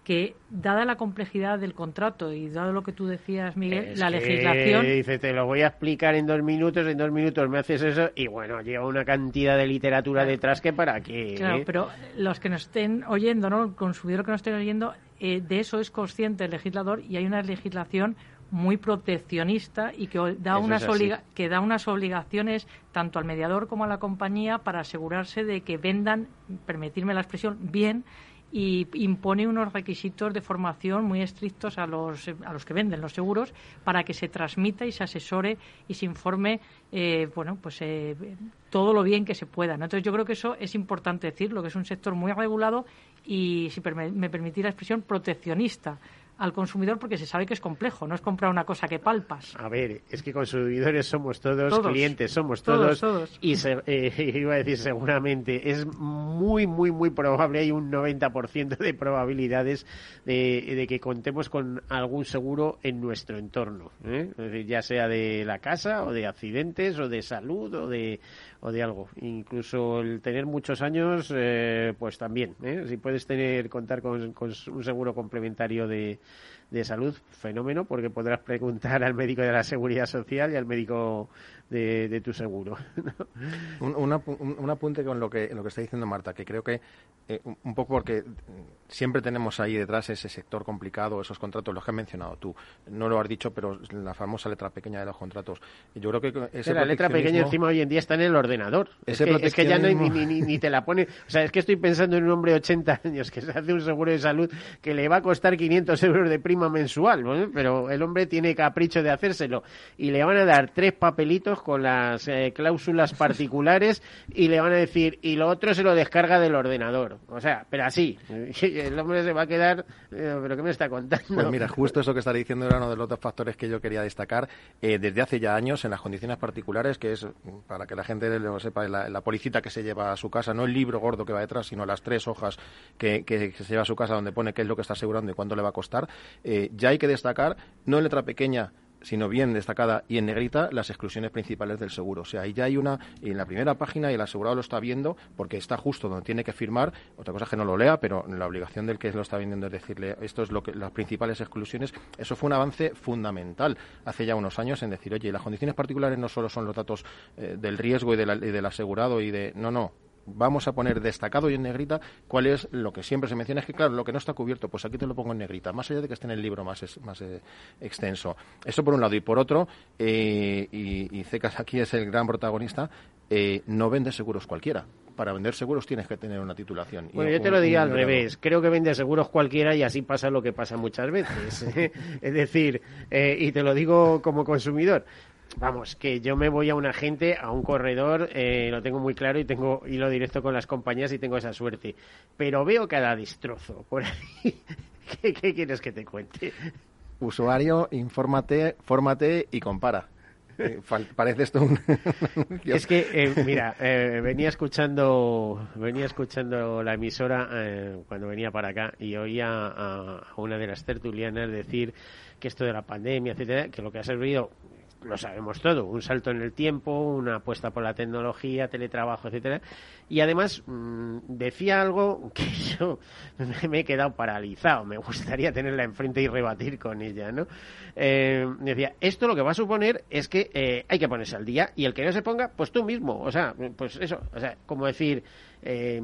que dada la complejidad del contrato y dado lo que tú decías, Miguel, la legislación... Dice, te lo voy a explicar en dos minutos, en dos minutos me haces eso y bueno, lleva una cantidad de literatura detrás que para qué... Claro, pero los que nos estén oyendo, ¿no? el consumidor que nos estén oyendo, eh, de eso es consciente el legislador y hay una legislación muy proteccionista y que da, unas que da unas obligaciones tanto al mediador como a la compañía para asegurarse de que vendan, permitirme la expresión, bien y impone unos requisitos de formación muy estrictos a los, a los que venden los seguros para que se transmita y se asesore y se informe eh, bueno pues eh, todo lo bien que se pueda entonces yo creo que eso es importante decirlo que es un sector muy regulado y si me permitís la expresión proteccionista al consumidor porque se sabe que es complejo, no es comprar una cosa que palpas. A ver, es que consumidores somos todos, clientes somos todos, y eh, iba a decir seguramente es muy, muy, muy probable, hay un 90% de probabilidades de, que contemos con algún seguro en nuestro entorno, ¿eh? ya sea de la casa o de accidentes o de salud o de, o de algo. Incluso el tener muchos años, eh, pues también. ¿eh? Si puedes tener contar con, un seguro complementario de, de salud, fenómeno, porque podrás preguntar al médico de la seguridad social y al médico de, tu seguro. un, apunte con lo que, lo que está diciendo Marta, que creo que eh, un poco porque siempre tenemos ahí detrás ese sector complicado, esos contratos, los que has mencionado tú. No lo has dicho, pero la famosa letra pequeña de los contratos. Yo creo que ese la letra pequeña encima hoy en día está en el ordenador. Es que, ya no ni, ni, te la pone. O sea, es que estoy pensando en un hombre de 80 años que se hace un seguro de salud que le va a costar 500 euros de prima mensual, pero el hombre tiene capricho de hacérselo y le van a dar tres papelitos con las eh, cláusulas particulares y le van a decir, y lo otro se lo descarga del ordenador. O sea, pero así. El hombre se va a quedar, eh, pero ¿qué me está contando? Pues mira, justo eso que está diciendo era uno de los dos factores que yo quería destacar. Eh, desde hace ya años, en las condiciones particulares, que es, para que la gente lo sepa, la, policita que se lleva a su casa, no el libro gordo que va detrás, sino las tres hojas que, que, se lleva a su casa donde pone qué es lo que está asegurando y cuánto le va a costar, ya hay que destacar, no en letra pequeña, sino bien destacada y en negrita las exclusiones principales del seguro. O sea, ahí ya hay una en la primera página y el asegurado lo está viendo porque está justo donde tiene que firmar. Otra cosa es que no lo lea, pero la obligación del que lo está viendo es decirle esto es lo que las principales exclusiones. Eso fue un avance fundamental hace ya unos años en decir, oye, las condiciones particulares no solo son los datos eh, del riesgo y del asegurado y de no, no, vamos a poner destacado y en negrita cuál es lo que siempre se menciona. Es que, claro, lo que no está cubierto, pues aquí te lo pongo en negrita, más allá de que esté en el libro más, más eh, extenso. Eso por un lado. Y por otro, eh, y, y Cecas aquí es el gran protagonista, eh, no vende seguros cualquiera. Para vender seguros tienes que tener una titulación. Bueno, yo te lo diría al revés. Creo que vende seguros cualquiera y así pasa lo que pasa muchas veces. es decir, y te lo digo como consumidor, Vamos, que yo me voy a un agente, a un corredor, eh, lo tengo muy claro y tengo hilo directo con las compañías y tengo esa suerte. Pero veo cada destrozo por ahí. ¿Qué, quieres que te cuente? Usuario, infórmate, fórmate y compara. Eh, parece esto un es que eh, mira venía escuchando venía escuchando la emisora cuando venía para acá y oía a, a, una de las tertulianas decir que esto de la pandemia etcétera que lo que ha servido lo sabemos todo, un salto en el tiempo, una apuesta por la tecnología, teletrabajo, etcétera. Y además mm, decía algo que yo me he quedado paralizado, me gustaría tenerla enfrente y rebatir con ella, ¿no? Eh, decía, esto lo que va a suponer es que eh, hay que ponerse al día y el que no se ponga, pues tú mismo, o sea, pues eso, o sea, como decir, eh,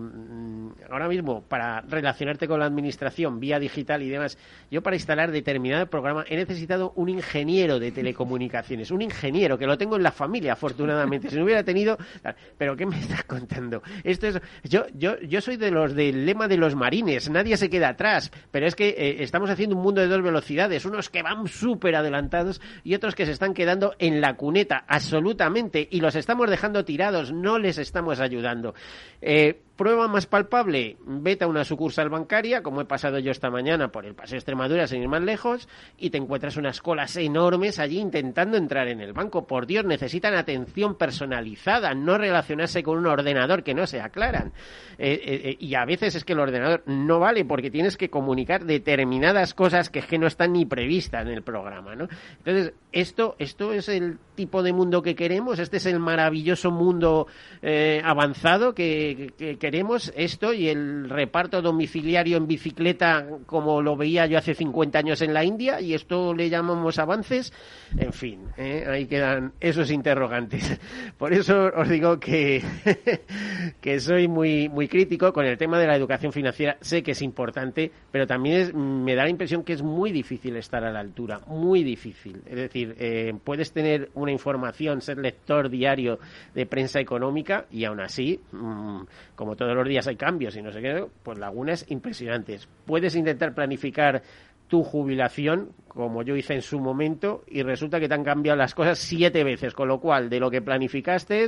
ahora mismo para relacionarte con la administración vía digital y demás, yo para instalar determinado programa he necesitado un ingeniero de telecomunicaciones, un ingeniero que lo tengo en la familia, afortunadamente. Si no hubiera tenido, pero ¿qué me estás contando? Esto es, yo, yo, yo soy de los del lema de los marines, nadie se queda atrás, pero es que eh, estamos haciendo un mundo de dos velocidades, unos que van súper adelantados y otros que se están quedando en la cuneta, absolutamente, y los estamos dejando tirados, no les estamos ayudando. Eh, right. Prueba más palpable, vete a una sucursal bancaria, como he pasado yo esta mañana por el Paseo Extremadura sin ir más lejos, y te encuentras unas colas enormes allí intentando entrar en el banco. Por Dios, necesitan atención personalizada, no relacionarse con un ordenador que no se aclaran. Eh, eh, eh, y a veces es que el ordenador no vale porque tienes que comunicar determinadas cosas que, que no están ni previstas en el programa, ¿no? Entonces, esto, esto es el tipo de mundo que queremos, este es el maravilloso mundo avanzado que, que queremos esto y el reparto domiciliario en bicicleta como lo veía yo hace 50 años en la India y esto le llamamos avances. En fin, ¿eh? ahí quedan esos interrogantes. Por eso os digo que, que soy muy, muy crítico con el tema de la educación financiera. Sé que es importante, pero también me da la impresión que es muy difícil estar a la altura, muy difícil. Es decir, eh, puedes tener una información, ser lector diario de prensa económica y aún así, mm, como todos los días hay cambios y no sé qué, pues lagunas impresionantes. Puedes intentar planificar tu jubilación, como yo hice en su momento, y resulta que te han cambiado las cosas siete veces, con lo cual de lo que planificaste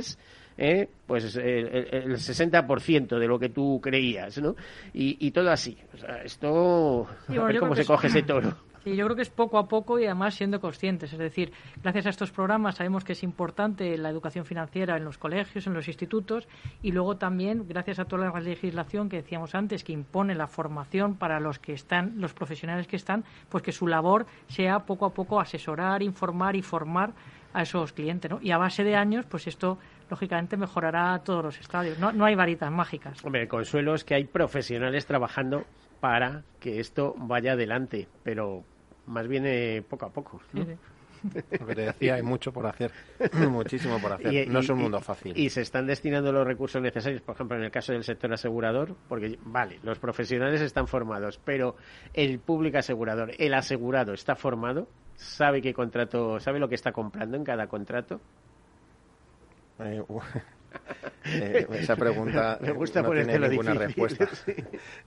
¿eh? pues el, el, 60% de lo que tú creías, ¿no? Y, todo así. O sea, esto, a ver cómo se coge ese toro. Sí, yo creo que es poco a poco y además siendo conscientes. Es decir, gracias a estos programas sabemos que es importante la educación financiera en los colegios, en los institutos y luego también, gracias a toda la legislación que decíamos antes, que impone la formación para los que están, los profesionales que están, pues que su labor sea poco a poco asesorar, informar y formar a esos clientes. ¿no? Y a base de años, pues esto lógicamente mejorará todos los estadios. No, no hay varitas mágicas. Hombre, el consuelo es que hay profesionales trabajando para que esto vaya adelante, pero más bien poco a poco. Lo que te decía, hay mucho por hacer, muchísimo por hacer. no es un mundo fácil. Y se están destinando los recursos necesarios, por ejemplo, en el caso del sector asegurador, porque, vale, los profesionales están formados, pero el público asegurador, el asegurado, está formado, sabe qué contrato, sabe lo que está comprando en cada contrato. Eh, eh, esa pregunta no tiene ninguna respuesta.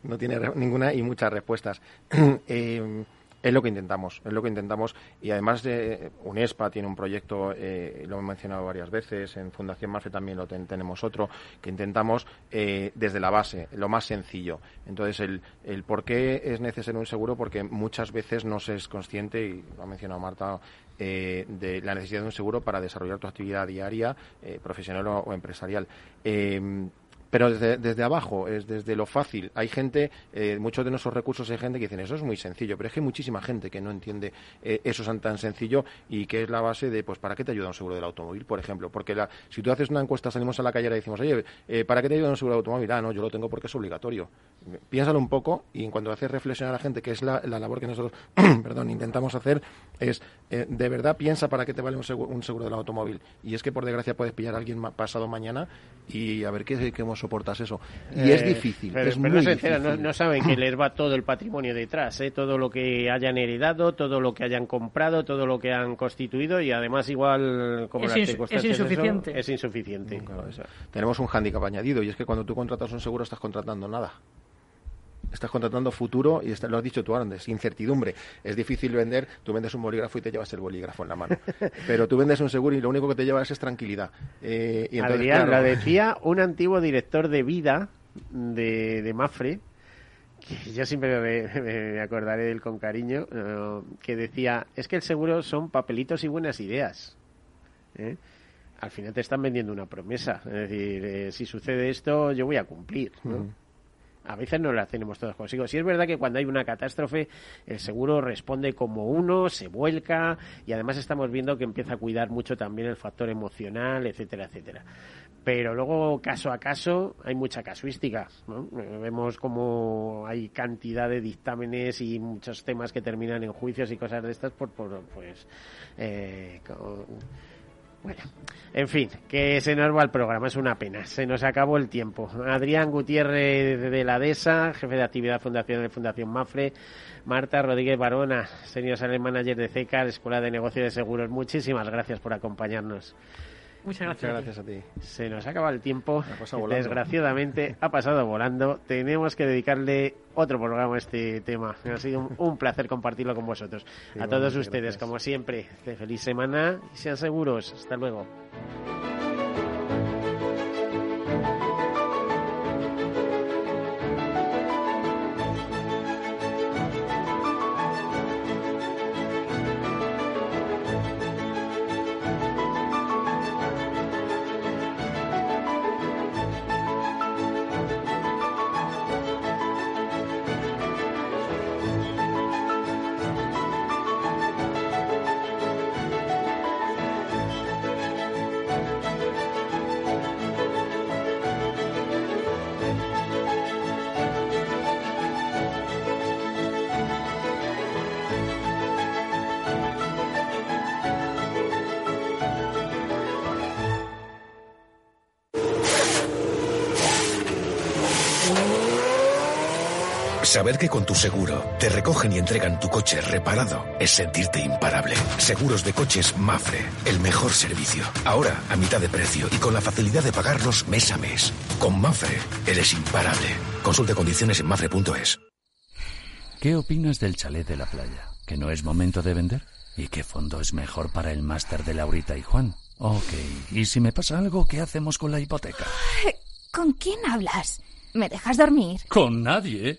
No tiene ninguna y muchas respuestas. eh, es lo que intentamos, es lo que intentamos. Y además de UNESPA tiene un proyecto, eh, lo he mencionado varias veces, en Fundación Marfe también lo tenemos otro, que intentamos eh, desde la base, lo más sencillo. Entonces, el, el por qué es necesario un seguro, porque muchas veces no se es consciente, y lo ha mencionado Marta, eh, de la necesidad de un seguro para desarrollar tu actividad diaria, profesional o empresarial pero desde, desde, abajo, es desde lo fácil. Hay gente, eh, muchos de nuestros recursos hay gente que dicen eso es muy sencillo, pero es que hay muchísima gente que no entiende eh, eso tan, sencillo y que es la base de, pues, ¿para qué te ayuda un seguro del automóvil, por ejemplo? Porque la, si tú haces una encuesta, salimos a la calle y decimos, oye, eh, ¿para qué te ayuda un seguro del automóvil? Ah, no, yo lo tengo porque es obligatorio. Piénsalo un poco y en cuanto haces reflexionar a la gente, que es la, la labor que nosotros, perdón, intentamos hacer, es, eh, de verdad piensa para qué te vale un seguro, un seguro del automóvil. Y es que, por desgracia, puedes pillar a alguien pasado mañana y a ver qué, cómo soportas eso. Y es eh, difícil, es muy no, no, saben que les va todo el patrimonio detrás, ¿eh? todo lo que hayan heredado, todo lo que hayan comprado, todo lo que han constituido y además igual como es, es insuficiente. es insuficiente. tenemos un hándicap añadido y es que cuando tú contratas un seguro estás contratando nada estás contratando futuro y lo has dicho tú antes, incertidumbre. Es difícil vender, tú vendes un bolígrafo y te llevas el bolígrafo en la mano. Pero tú vendes un seguro y lo único que te llevas es tranquilidad. Eh, y Adrián, lo decía un antiguo director de vida de, de Mafre, que yo siempre me, acordaré de él con cariño, eh, que decía, es que el seguro son papelitos y buenas ideas. ¿eh? Al final te están vendiendo una promesa. Es decir, eh, si sucede esto, yo voy a cumplir. ¿no? A veces no la tenemos todos consigo. Si es verdad que cuando hay una catástrofe, el seguro responde como uno, se vuelca y además estamos viendo que empieza a cuidar mucho también el factor emocional, etcétera, etcétera. Pero luego, caso a caso, hay mucha casuística. Vemos como hay cantidad de dictámenes y muchos temas que terminan en juicios y cosas de estas por, por pues, eh, bueno, en fin, que se nos va el programa, es una pena. Se nos acabó el tiempo. Adrián Gutiérrez de la DESA, jefe de actividad fundación de Fundación Mafre. Marta Rodríguez Barona, senior sales manager de CECA, Escuela de Negocio de Seguros. Muchísimas gracias por acompañarnos. Muchas gracias. a ti. Se nos acaba el tiempo. Desgraciadamente ha pasado volando. Tenemos que dedicarle otro programa a este tema. Ha sido un, placer compartirlo con vosotros. a todos ustedes, como siempre, de feliz semana y sean seguros. Hasta luego. Saber que con tu seguro te recogen y entregan tu coche reparado es sentirte imparable. Seguros de coches Mafre, el mejor servicio. Ahora a mitad de precio y con la facilidad de pagarlos mes a mes. Con Mafre eres imparable. Consulte condiciones en mafre.es. ¿Qué opinas del chalet de la playa? ¿Que no es momento de vender? ¿Y qué fondo es mejor para el máster de Laurita y Juan? Ok, ¿y si me pasa algo, qué hacemos con la hipoteca? ¿Con quién hablas? ¿Me dejas dormir? Con nadie.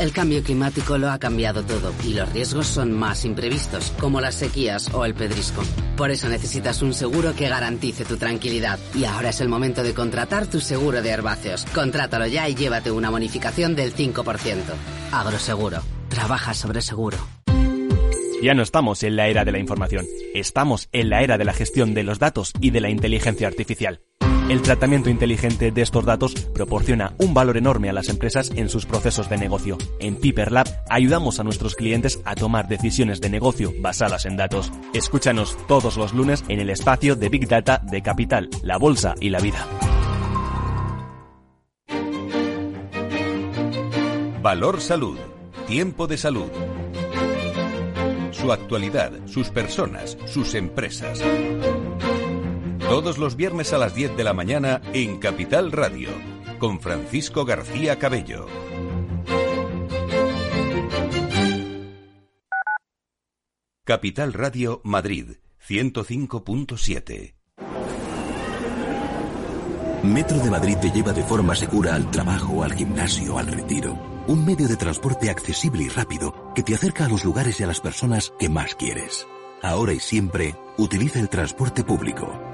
El cambio climático lo ha cambiado todo y los riesgos son más imprevistos, como las sequías o el pedrisco. Por eso necesitas un seguro que garantice tu tranquilidad. Y ahora es el momento de contratar tu seguro de herbáceos. Contrátalo ya y llévate una bonificación del 5%. Agroseguro. Trabaja sobre seguro. Ya no estamos en la era de la información, estamos en la era de la gestión de los datos y de la inteligencia artificial. El tratamiento inteligente de estos datos proporciona un valor enorme a las empresas en sus procesos de negocio. En Piper Lab ayudamos a nuestros clientes a tomar decisiones de negocio basadas en datos. Escúchanos todos los lunes en el espacio de Big Data de Capital, la Bolsa y la Vida. Valor Salud. Tiempo de salud. Su actualidad, sus personas, sus empresas. Todos los viernes a las 10 de la mañana en Capital Radio, con Francisco García Cabello. Capital Radio Madrid, 105.7. Metro de Madrid te lleva de forma segura al trabajo, al gimnasio, al retiro. Un medio de transporte accesible y rápido que te acerca a los lugares y a las personas que más quieres. Ahora y siempre, utiliza el transporte público.